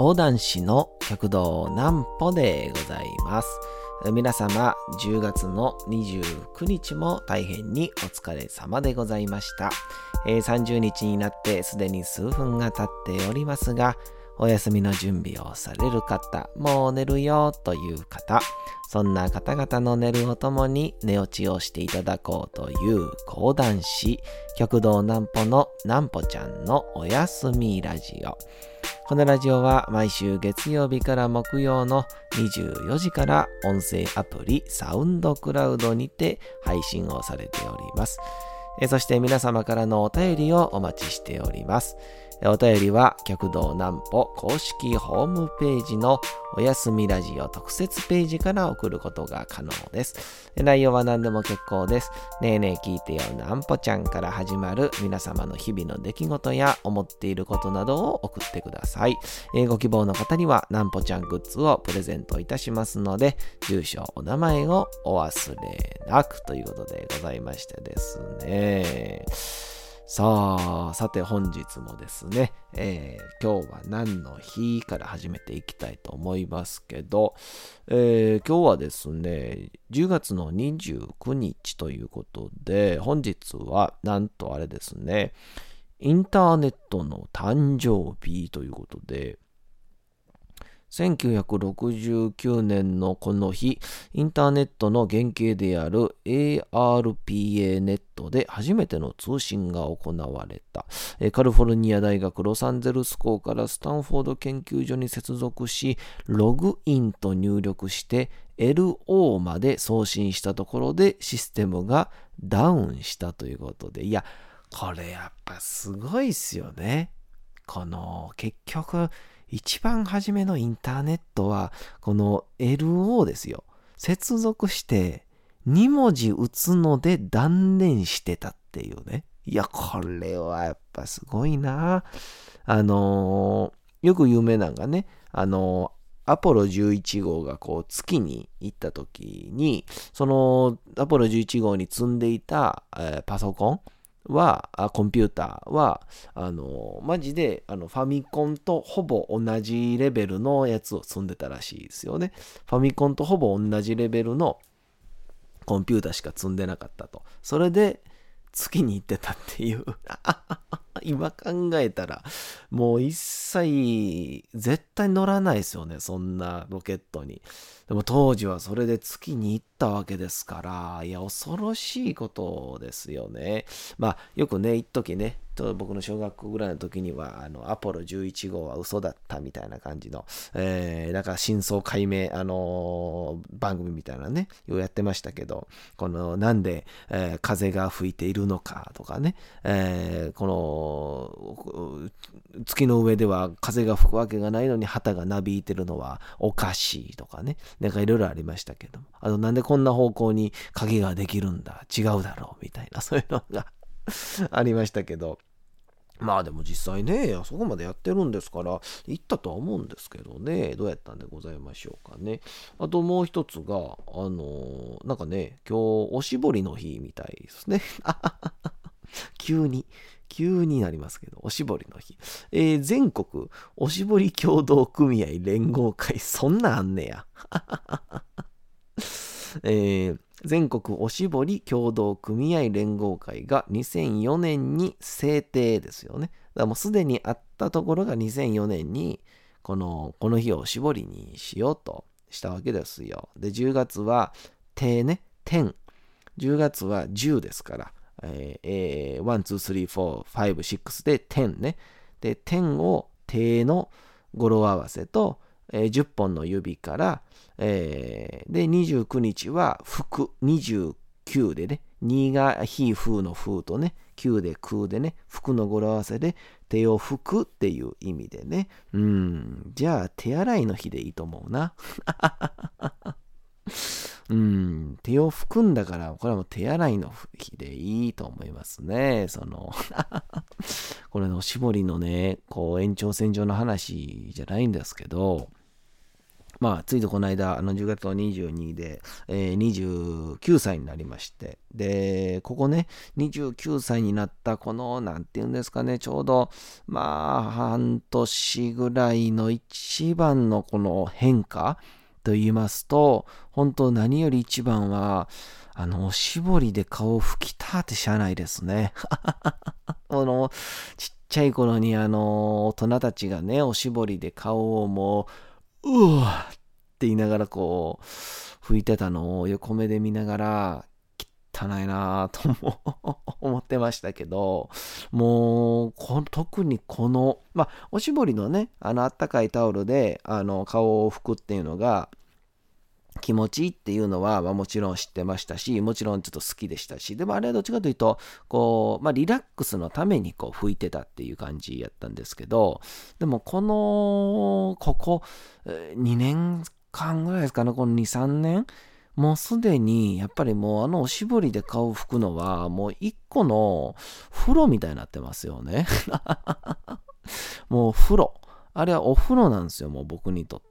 講談師の極道南歩でございます。皆様、10月の29日も大変にお疲れ様でございました。えー、30日になってすでに数分が経っておりますが、お休みの準備をされる方、もう寝るよという方、そんな方々の寝るをともに寝落ちをしていただこうという講談師、極道南歩の南歩ちゃんのおやすみラジオ。このラジオは毎週月曜日から木曜の24時から音声アプリサウンドクラウドにて配信をされております。そして皆様からのお便りをお待ちしております。お便りは、極道南歩公式ホームページのおやすみラジオ特設ページから送ることが可能です。内容は何でも結構です。ねえねえ聞いてよ南歩ちゃんから始まる皆様の日々の出来事や思っていることなどを送ってください。ご希望の方には南歩ちゃんグッズをプレゼントいたしますので、住所、お名前をお忘れなくということでございましてですね。さあ、さて本日もですね、えー、今日は何の日から始めていきたいと思いますけど、えー、今日はですね、10月の29日ということで、本日はなんとあれですね、インターネットの誕生日ということで、1969年のこの日、インターネットの原型である ARPA ネットで初めての通信が行われた。カリフォルニア大学ロサンゼルス校からスタンフォード研究所に接続し、ログインと入力して LO まで送信したところでシステムがダウンしたということで、いや、これやっぱすごいっすよね。この結局一番初めのインターネットは、この LO ですよ。接続して2文字打つので断念してたっていうね。いや、これはやっぱすごいな。あのー、よく有名なのがね、あのー、アポロ11号がこう月に行った時に、そのアポロ11号に積んでいた、えー、パソコン、は、コンピューターは、あの、マジで、あの、ファミコンとほぼ同じレベルのやつを積んでたらしいですよね。ファミコンとほぼ同じレベルのコンピューターしか積んでなかったと。それで、月に行ってたっていう今考えたら、もう一切、絶対乗らないですよね、そんなロケットに。でも当時はそれで月に行ったわけですから、いや、恐ろしいことですよね。まあ、よくね、一時ね、僕の小学校ぐらいの時には、あの、アポロ11号は嘘だったみたいな感じの、えー、なんか真相解明、あのー、番組みたいなね、ようやってましたけど、この、なんで、えー、風が吹いているのかとかね、えー、この、月の上では風が吹くわけがないのに旗がなびいてるのはおかしいとかね、なんかいろいろありましたけども、あの、なんでこんな方向に影ができるんだ、違うだろうみたいな、そういうのが ありましたけど、まあでも実際ね、あそこまでやってるんですから、行ったとは思うんですけどね、どうやったんでございましょうかね。あともう一つが、あのー、なんかね、今日おしぼりの日みたいですね。急に、急になりますけど、おしぼりの日。えー、全国おしぼり協同組合連合会、そんなあんねや。えー全国おしぼり協同組合連合会が2004年に制定ですよね。だからもうすでにあったところが2004年にこのこの日をおしぼりにしようとしたわけですよ。で、10月は定ね、10。10月は10ですから、えー、1、2、3、4、5、6で10ね。で、10を定の語呂合わせと、えー、10本の指から、えー、で、29日は服、29でね、2が非風の風とね、9で空でね、服の語呂合わせで、手を拭くっていう意味でね。うん、じゃあ手洗いの日でいいと思うな。うん、手を拭くんだから、これはもう手洗いの日でいいと思いますね。その これの絞りのね、こう延長線上の話じゃないんですけど、まあ、ついとこの間、あの10月の22で、えー、29歳になりまして、で、ここね、29歳になった、この、なんていうんですかね、ちょうど、まあ、半年ぐらいの一番のこの変化と言いますと、本当何より一番は、あの、おしぼりで顔を拭きたってしゃあないですね。あの、ちっちゃい頃にあの、大人たちがね、おしぼりで顔をもう、うわって言いながらこう、拭いてたのを横目で見ながら、汚いなぁと思ってましたけど、もう、特にこの、まあ、おしぼりのね、あの、あったかいタオルで、あの、顔を拭くっていうのが、気持ちいいっていうのは、まあ、もちろん知ってましたし、もちろんちょっと好きでしたし、でもあれはどっちかというと、こう、まあ、リラックスのためにこう拭いてたっていう感じやったんですけど、でもこの、ここ、2年間ぐらいですかね、この2、3年、もうすでに、やっぱりもうあのおしぼりで顔拭くのは、もう一個の風呂みたいになってますよね。もう風呂。あれはお風呂なんですよ、もう僕にとって。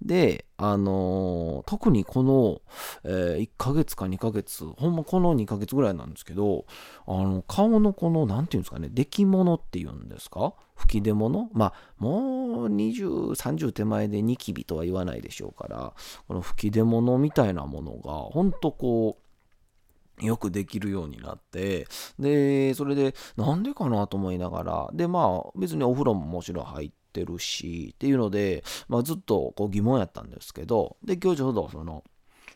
で、あのー、特にこの、えー、1ヶ月か2ヶ月、ほんまこの2ヶ月ぐらいなんですけど、あの、顔のこの、なんていうんですかね、出来物っていうんですか？吹き出物？まあ、もう20、30手前でニキビとは言わないでしょうから、この吹き出物みたいなものが、ほんとこう、よくできるようになって、で、それで、なんでかなと思いながら、で、まあ、別にお風呂ももちろん入って、ってるしっていうので、まあ、ずっとこう疑問やったんですけどで今日ちょうどその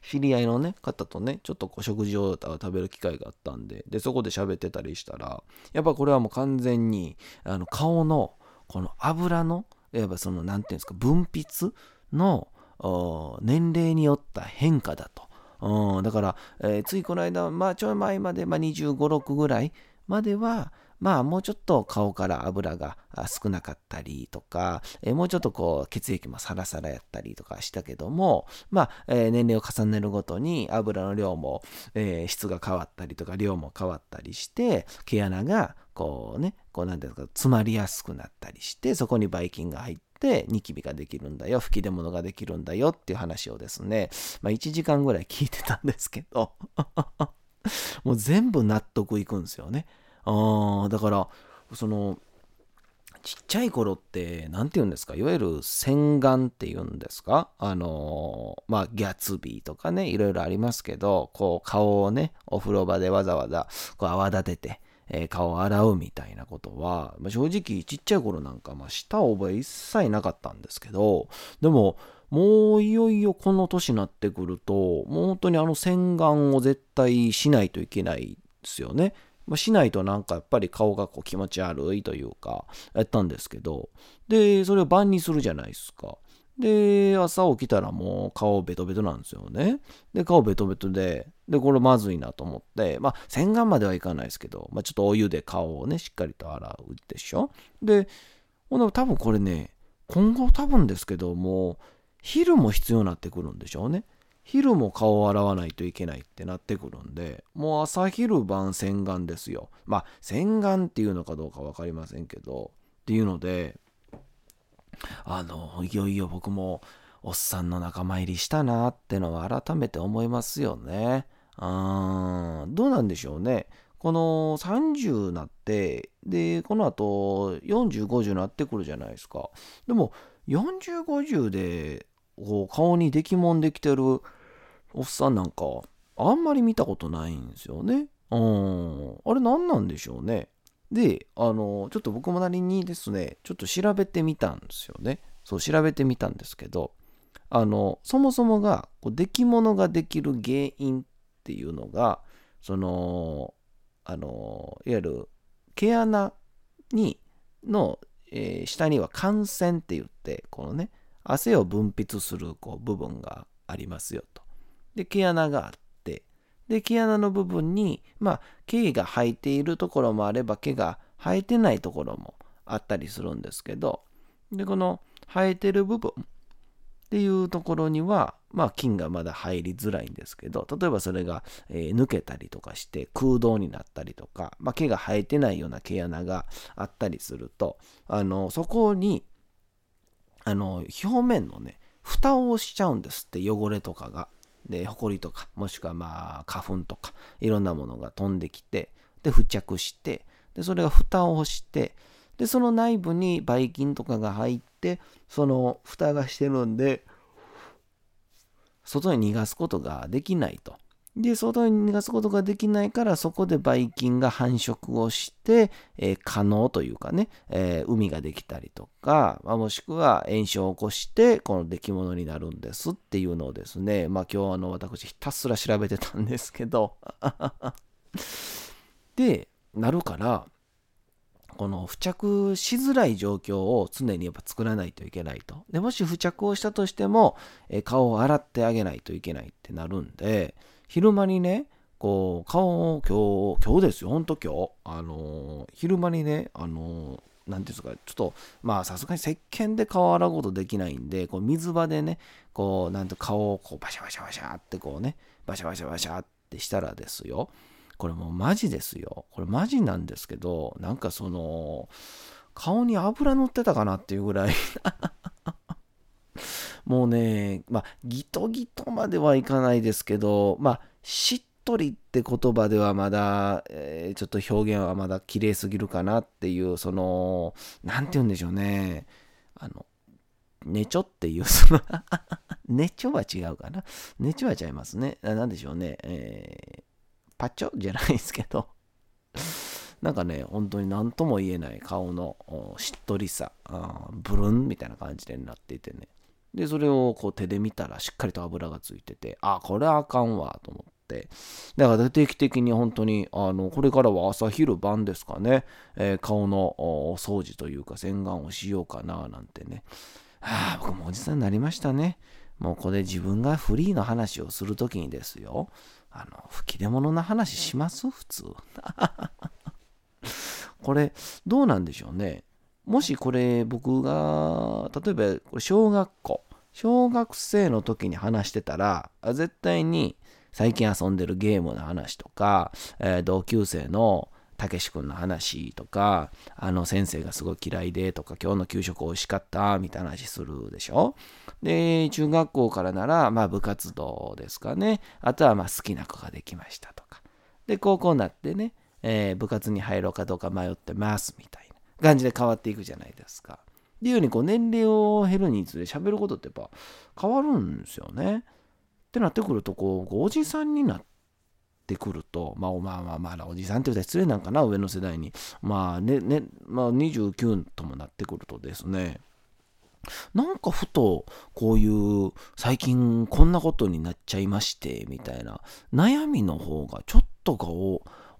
知り合いのね方とねちょっとこう食事を食べる機会があったんででそこで喋ってたりしたらやっぱこれはもう完全にあの顔のこの油のやっぱその何て言うんですか分泌の年齢によった変化だと。うん、だから、えー、ついこの間、まあ、ちょい前まで、まあ、25、6ぐらいまでは、まあもうちょっと顔から油が少なかったりとか、えもうちょっとこう血液もサラサラやったりとかしたけども、まあ、え年齢を重ねるごとに油の量も、え質が変わったりとか量も変わったりして、毛穴がこうね、こうなんていうか詰まりやすくなったりして、そこにばい菌が入って、ニキビができるんだよ、吹き出物ができるんだよっていう話をですね、まあ1時間ぐらい聞いてたんですけど もう全部納得いくんですよね。あだからそのちっちゃい頃って、何て言うんですか、いわゆる洗顔って言うんですか？あのまあ、ギャツビーとかね、いろいろありますけど、こう、顔をね、お風呂場でわざわざ、こう、泡立てて、えー、顔を洗うみたいなことは、まあ、正直、ちっちゃい頃なんか、まあ、した覚え一切なかったんですけど、でも、もういよいよこの年になってくると、もう本当にあの洗顔を絶対しないといけないですよね。まあ、しないとなんかやっぱり顔がこう気持ち悪いというか、やったんですけど、で、それを晩にするじゃないですか。で、朝起きたらもう顔ベトベトなんですよね。で、顔ベトベトで、で、これまずいなと思って、まあ、洗顔まではいかないですけど、まあ、ちょっとお湯で顔をね、しっかりと洗うでしょ。で、ほん多分これね、今後多分ですけども、昼も必要になってくるんでしょうね。昼も顔を洗わないといけないってなってくるんで、もう朝昼晩洗顔ですよ。まあ、洗顔っていうのかどうか分かりませんけど、っていうので、あの、いよいよ僕もおっさんの仲間入りしたなってのは改めて思いますよね。うん、どうなんでしょうね。この30なって、で、この後40、50なってくるじゃないですか。でも、40、50でこう顔に出来もんできてるおっさんなんかあんまり見たことないんですよね。うん。あれ何なんでしょうね。で、あの、ちょっと僕もなりにですね、ちょっと調べてみたんですよね。そう、調べてみたんですけど、あの、そもそもが、こう出来物ができる原因っていうのが、その、あの、いわゆる毛穴に、の、えー、下には汗腺って言って、このね、汗を分泌するこう部分がありますよと。で、毛穴があって、で、毛穴の部分に、まあ、毛が生えているところもあれば、毛が生えてないところもあったりするんですけど、で、この生えてる部分っていうところには、まあ、菌がまだ入りづらいんですけど、例えばそれが、えー、抜けたりとかして空洞になったりとか、まあ、毛が生えてないような毛穴があったりすると、あの、そこにあの、表面のね、蓋をしちゃうんですって汚れとかが。で、ほこりとか、もしくはまあ花粉とか、いろんなものが飛んできて、で、付着して、で、それが蓋をして、で、その内部にばい菌とかが入って、その蓋がしてるんで、外に逃がすことができないと。で、外に逃がすことができないから、そこでばい菌が繁殖をして、えー、可能というかね、えー、海ができたりとか、まあ、もしくは炎症を起こして、この出来物になるんですっていうのをですね、まあ今日あの私ひたすら調べてたんですけど、で、なるから、この付着しづらい状況を常にやっぱ作らないといけないと。でもし付着をしたとしても、え顔を洗ってあげないといけないってなるんで、昼間にね、こう、顔を今日、今日ですよ、ほんと今日。あのー、昼間にね、あのー、なんていうんですか、ちょっと、まあ、さすがに石鹸で顔洗うことできないんで、こう、水場でね、こう、なんて顔をこう、バシャバシャバシャってこうね、バシャバシャバシャってしたらですよ、これもうマジですよ。これマジなんですけど、なんかその、顔に油塗ってたかなっていうぐらいもうね、まあ、ギトギトまではいかないですけど、まあ、しっとりって言葉ではまだ、えー、ちょっと表現はまだ綺麗すぎるかなっていう、その、なんて言うんでしょうね。あの、ねちょっていう、その ねちょは違うかな。ねちょは違いますね。なんでしょうね。えーパチョじゃないですけどなんかね、本当に何とも言えない顔のしっとりさ、ブルンみたいな感じでなっていてね。で、それをこう手で見たらしっかりと油がついてて、あ、これはあかんわと思って。だから定期的に本当に、あの、これからは朝昼晩ですかね、えー、顔のお掃除というか洗顔をしようかななんてね。はあ、僕もおじさんになりましたね。もうこれ自分がフリーの話をするときにですよ。あの、吹き出物の話します？普通。これ、どうなんでしょうね。もしこれ僕が、例えば小学校、小学生の時に話してたら、絶対に最近遊んでるゲームの話とか、えー、同級生のたけし君の話とか、あの先生がすごい嫌いでとか、今日の給食美味しかったみたいな話するでしょ？で、中学校からなら、まあ部活動ですかね。あとはまあ好きな子ができましたとか。で、高校になってね、えー、部活に入ろうかどうか迷ってますみたいな感じで変わっていくじゃないですか。っていうようにこう年齢を減るにつれ喋ることってやっぱ変わるんですよね。ってなってくるとこうおじさんになってくると、まあ、まあまあまあ、おじさんって言うたら失礼なんかな、上の世代に。まあね、ね、まあ29ともなってくるとですね、なんかふと、こういう、最近こんなことになっちゃいまして、みたいな、悩みの方がちょっとが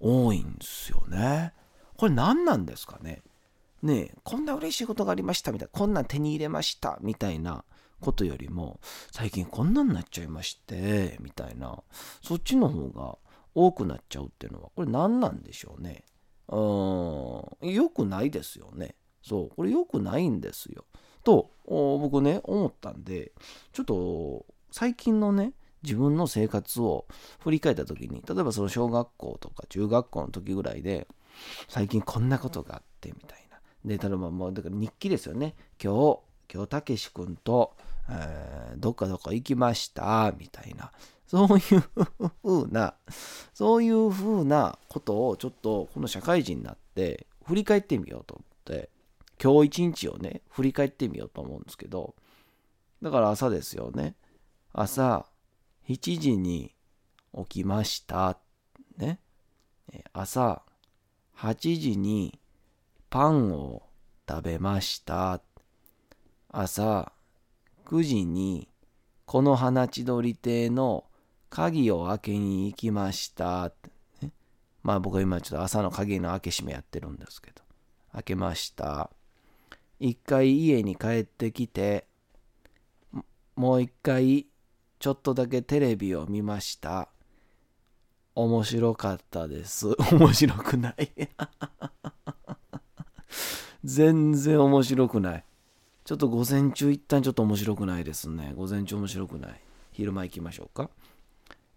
多いんですよね。これ何なんですかね？ねえ、こんな嬉しいことがありました、みたいな、こんなん手に入れました、みたいなことよりも、最近こんなんなっちゃいまして、みたいな、そっちの方が多くなっちゃうっていうのは、これ何なんでしょうね。うん、良くないですよね。そう、これ良くないんですよ。と、僕ね、思ったんで、ちょっと、最近のね、自分の生活を振り返った時に、例えばその小学校とか中学校の時ぐらいで、最近こんなことがあってみたいな。で、例えばもう、だから日記ですよね。今日、今日たけし君と、えー、どっかどっか行きました、みたいな。そういう風な、そういう風なことをちょっとこの社会人になって振り返ってみようと思って、今日一日をね、振り返ってみようと思うんですけど、だから朝ですよね。朝7時に起きました。ね。朝8時にパンを食べました。朝9時にこの花千鳥亭の鍵を開けに行きました、ね。まあ僕は今ちょっと朝の鍵の開け閉めやってるんですけど。開けました。一回家に帰ってきて、もう一回ちょっとだけテレビを見ました。面白かったです。面白くない全然面白くない。ちょっと午前中一旦ちょっと面白くないですね。午前中面白くない。昼間行きましょうか。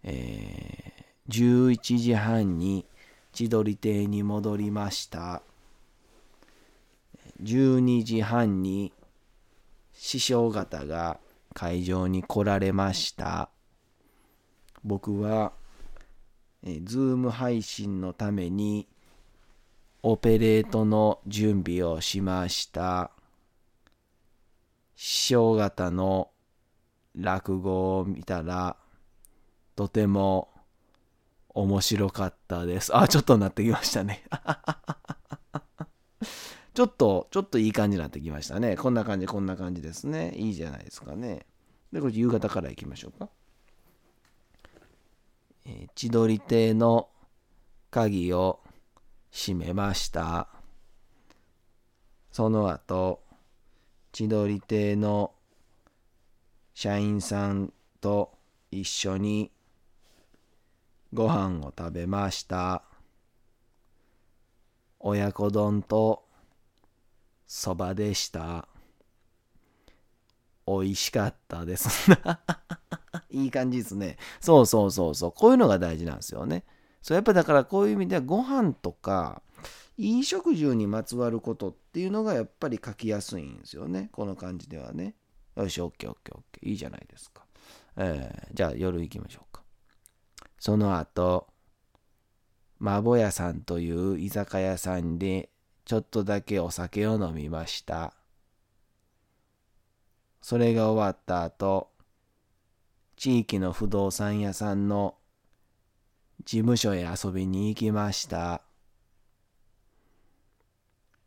えー、11時半に千鳥亭に戻りました。12時半に師匠方が会場に来られました。僕は、え Zoom 配信のためにオペレートの準備をしました。師匠方の落語を見たら、とても面白かったです。あ、ちょっとなってきましたね。ちょっと、ちょっといい感じになってきましたね。こんな感じ、こんな感じですね。いいじゃないですかね。で、これ夕方から行きましょうか。えー、千鳥亭の鍵を閉めました。その後、千鳥亭の社員さんと一緒にご飯を食べました。親子丼とそばでした。美味しかったです。いい感じですね。そうそうそうそう。こういうのが大事なんですよね。そうやっぱだからこういう意味ではご飯とか飲食住にまつわることっていうのがやっぱり書きやすいんですよね。この感じではね。よし、OK、OK、OK。いいじゃないですか。えー、じゃあ夜行きましょうか。その後、まぼやさんという居酒屋さんでちょっとだけお酒を飲みました。それが終わった後、地域の不動産屋さんの事務所へ遊びに行きました。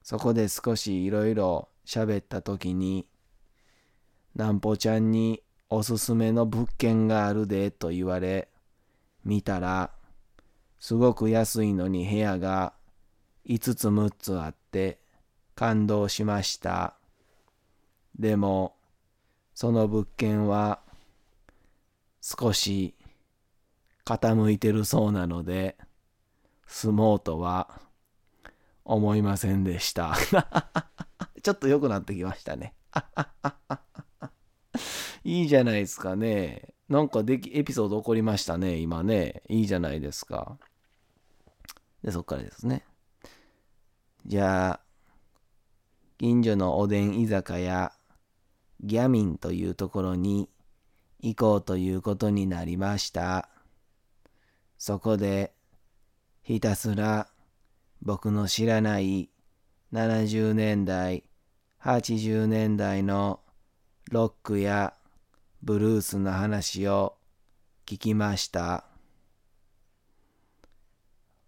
そこで少しいろいろ喋った時に、なんぽちゃんにおすすめの物件があるでと言われ、見たら、すごく安いのに部屋が5つ6つあって感動しました。でも、その物件は少し傾いてるそうなので、住もうとは思いませんでした。ちょっと良くなってきましたね。いいじゃないですかね。なんかでき、エピソード起こりましたね、今ね。いいじゃないですか。で、そっからですね。じゃあ、近所のおでん居酒屋、ギャミンというところに行こうということになりました。そこで、ひたすら僕の知らない70年代、80年代のロックやブルースの話を聞きました。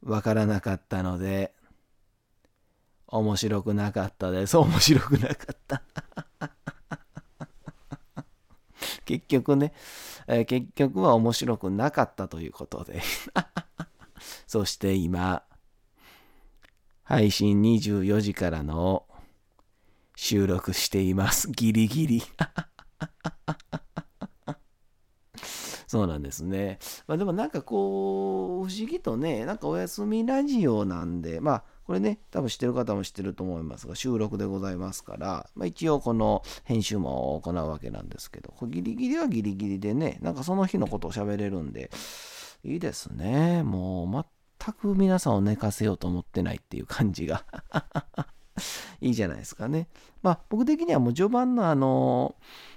わからなかったので、面白くなかったです。面白くなかった。結局ね、えー、結局は面白くなかったということで そして今、配信24時からの収録しています。ギリギリ。そうなんですね。まあでもなんかこう、不思議とね、なんかお休みラジオなんで、まあこれね、多分知ってる方も知ってると思いますが、収録でございますから、まあ、一応この編集も行うわけなんですけど、これギリギリはギリギリでね、なんかその日のことを喋れるんで、いいですね。もう全く皆さんを寝かせようと思ってないっていう感じがいいじゃないですかね。まあ僕的にはもう序盤のあの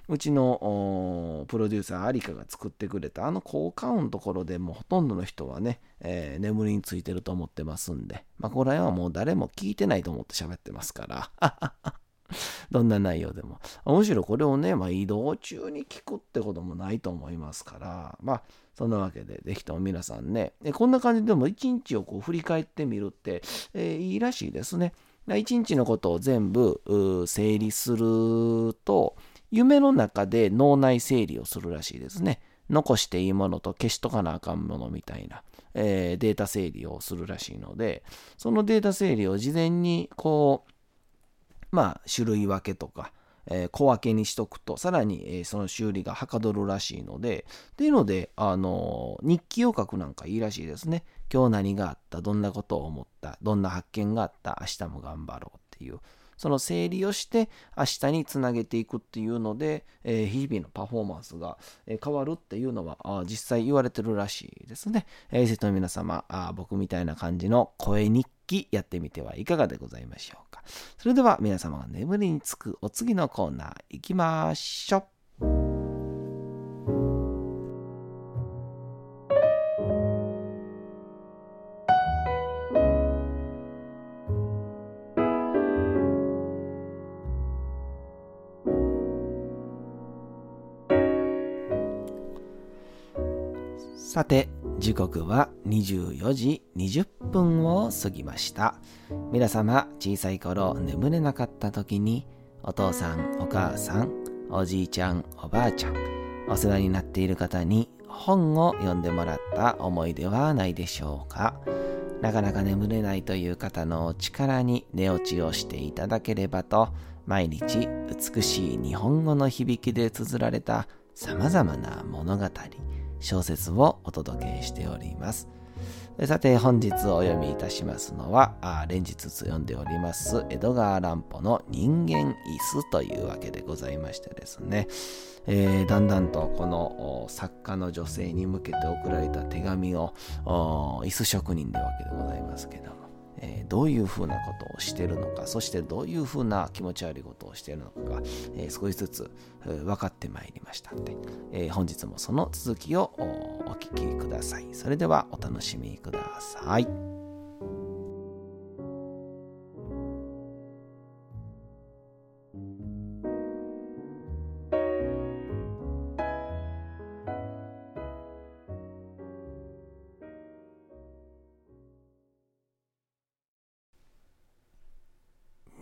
うちのプロデューサーアリカが作ってくれたあの効果音のところでもうほとんどの人はね、えー、眠りについてると思ってますんで、まあここら辺はもう誰も聞いてないと思って喋ってますから。どんな内容でも。むしろこれをね、まあ、移動中に聞くってこともないと思いますから、まあ、そんなわけで、ぜひとも皆さんね、こんな感じでも一日をこう振り返ってみるって、えー、いいらしいですね。一日のことを全部整理すると、夢の中で脳内整理をするらしいですね。残していいものと消しとかなあかんものみたいな、えー、データ整理をするらしいので、そのデータ整理を事前にこう、まあ種類分けとか、えー、小分けにしとくと、さらに、えー、その修理がはかどるらしいので、っていうので、あのー、日記を書くなんかいいらしいですね。今日何があった、どんなことを思った、どんな発見があった、明日も頑張ろうっていう、その整理をして明日につなげていくっていうので、えー、日々のパフォーマンスが、え変わるっていうのはあ実際言われてるらしいですね。えー、生徒の皆様あ、僕みたいな感じの声日記やってみてはいかがでございましょうか。それでは皆様が眠りにつくお次のコーナー行きましょう。さて、時刻は24時20分を過ぎました。皆様、小さい頃眠れなかった時に、お父さん、お母さん、おじいちゃん、おばあちゃん、お世話になっている方に本を読んでもらった思い出はないでしょうか。なかなか眠れないという方の力に寝落ちをしていただければと、毎日美しい日本語の響きで綴られた様々な物語、小説をお届けしております。さて本日お読みいたしますのはあ連日読んでおります江戸川乱歩の人間椅子というわけでございましてですね、えー、だんだんとこの作家の女性に向けて送られた手紙を椅子職人でわけでございますけどもえー、どういうふうなことをしてるのか、そしてどういうふうな気持ち悪いことをしてるのかが、えー、少しずつ、分かってまいりましたので、えー、本日もその続きをお聴きください。それではお楽しみください。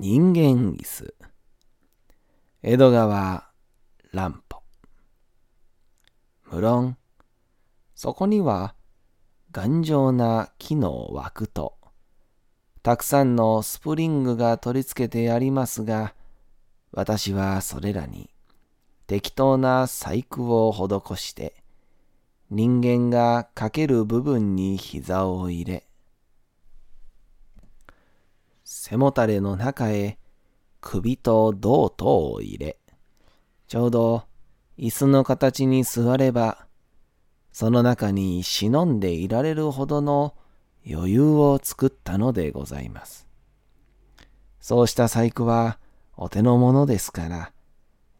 人間椅子。江戸川乱歩。無論そこには頑丈な木の枠とたくさんのスプリングが取り付けてありますが私はそれらに適当な細工を施して人間がかける部分に膝を入れ背もたれの中へ首と胴とを入れ、ちょうど椅子の形に座れば、その中に忍んでいられるほどの余裕を作ったのでございます。そうした細工はお手のものですから、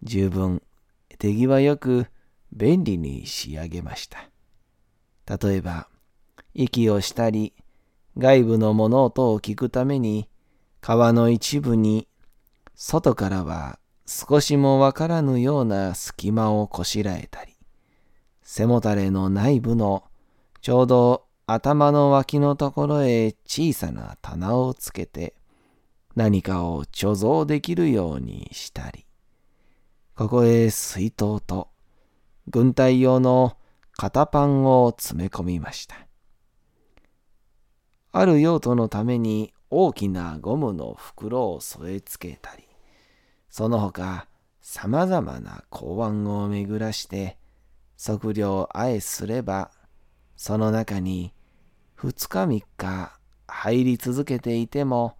十分手際よく便利に仕上げました。例えば、息をしたり、外部の物音を聞くために川の一部に外からは少しもわからぬような隙間をこしらえたり、背もたれの内部のちょうど頭の脇のところへ小さな棚をつけて何かを貯蔵できるようにしたり、ここへ水筒と軍隊用の型パンを詰め込みました。ある用途のために大きなゴムの袋を添え付けたり、その他様々な公安を巡らして、測量あえすれば、その中に二日三日入り続けていても、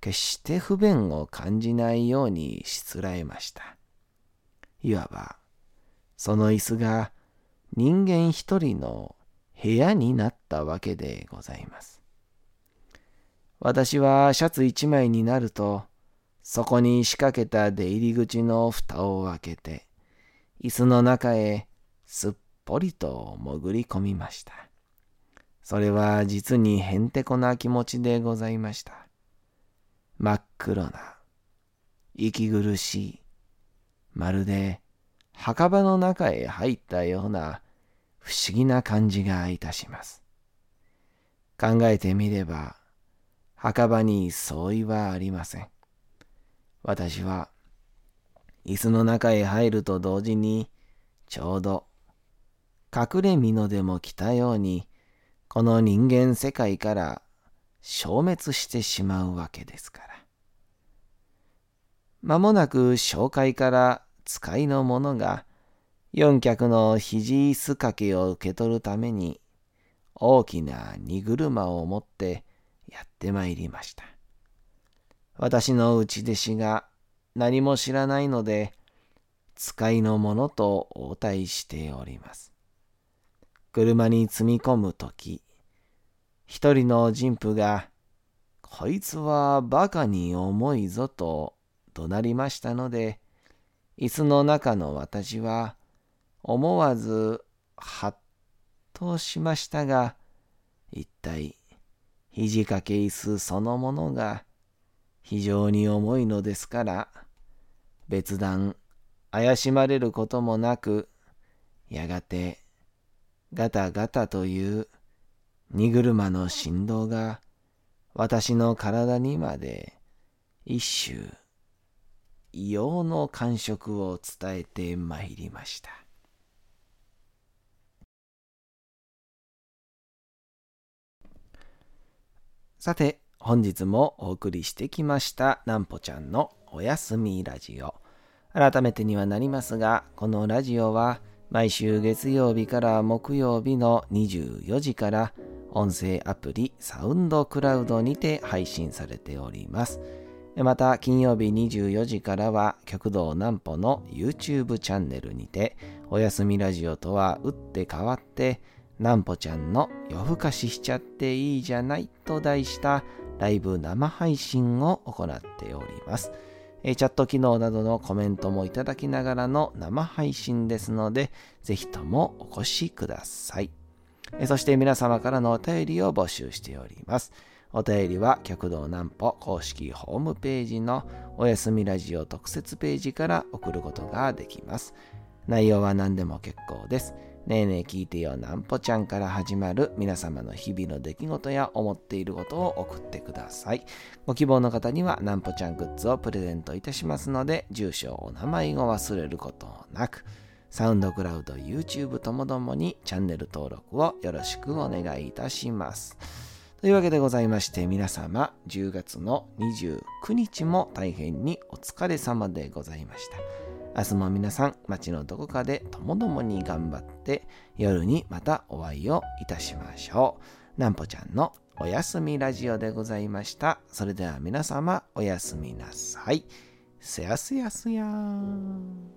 決して不便を感じないようにしつらえました。いわば、その椅子が人間一人の部屋になったわけでございます。私はシャツ一枚になると、そこに仕掛けた出入り口の蓋を開けて、椅子の中へすっぽりと潜り込みました。それは実にへんてこな気持ちでございました。真っ黒な、息苦しい、まるで墓場の中へ入ったような不思議な感じがいたします。考えてみれば、墓場に相違はありません。私は、椅子の中へ入ると同時に、ちょうど、隠れ蓑でも来たように、この人間世界から消滅してしまうわけですから。間もなく紹介から使いの者が、四脚の肘椅子掛けを受け取るために、大きな荷車を持ってやってまいりました。私の内弟子が何も知らないので、使いの者と応対しております。車に積み込むとき、一人の神父が、こいつは馬鹿に重いぞと怒鳴りましたので、椅子の中の私は思わずはっとしましたが、一体肘掛け椅子そのものが非常に重いのですから、別段怪しまれることもなく、やがてガタガタという荷車の振動が私の体にまで一種異様の感触を伝えてまいりました。さて、本日もお送りしてきましたなんぽちゃんのおやすみラジオ。改めてにはなりますが、このラジオは毎週月曜日から木曜日の24時から音声アプリサウンドクラウドにて配信されております。また金曜日24時からは極道南歩の YouTube チャンネルにておやすみラジオとは打って変わって南歩ちゃんの夜更かししちゃっていいじゃないと題したライブ生配信を行っております。チャット機能などのコメントもいただきながらの生配信ですので、ぜひともお越しください。そして皆様からのお便りを募集しております。お便りは極道南歩公式ホームページのおやすみラジオ特設ページから送ることができます。内容は何でも結構です。ねえねえ聞いてよなんぽちゃんから始まる皆様の日々の出来事や思っていることを送ってください。ご希望の方にはなんぽちゃんグッズをプレゼントいたしますので、住所、お名前を忘れることなく、サウンドクラウド、YouTube ともどもにチャンネル登録をよろしくお願いいたします。というわけでございまして皆様10月の29日も大変にお疲れ様でございました。明日も皆さん街のどこかでともどもに頑張って夜にまたお会いをいたしましょう。なんぽちゃんのおやすみラジオでございました。それでは皆様おやすみなさい。すやすやすやーん。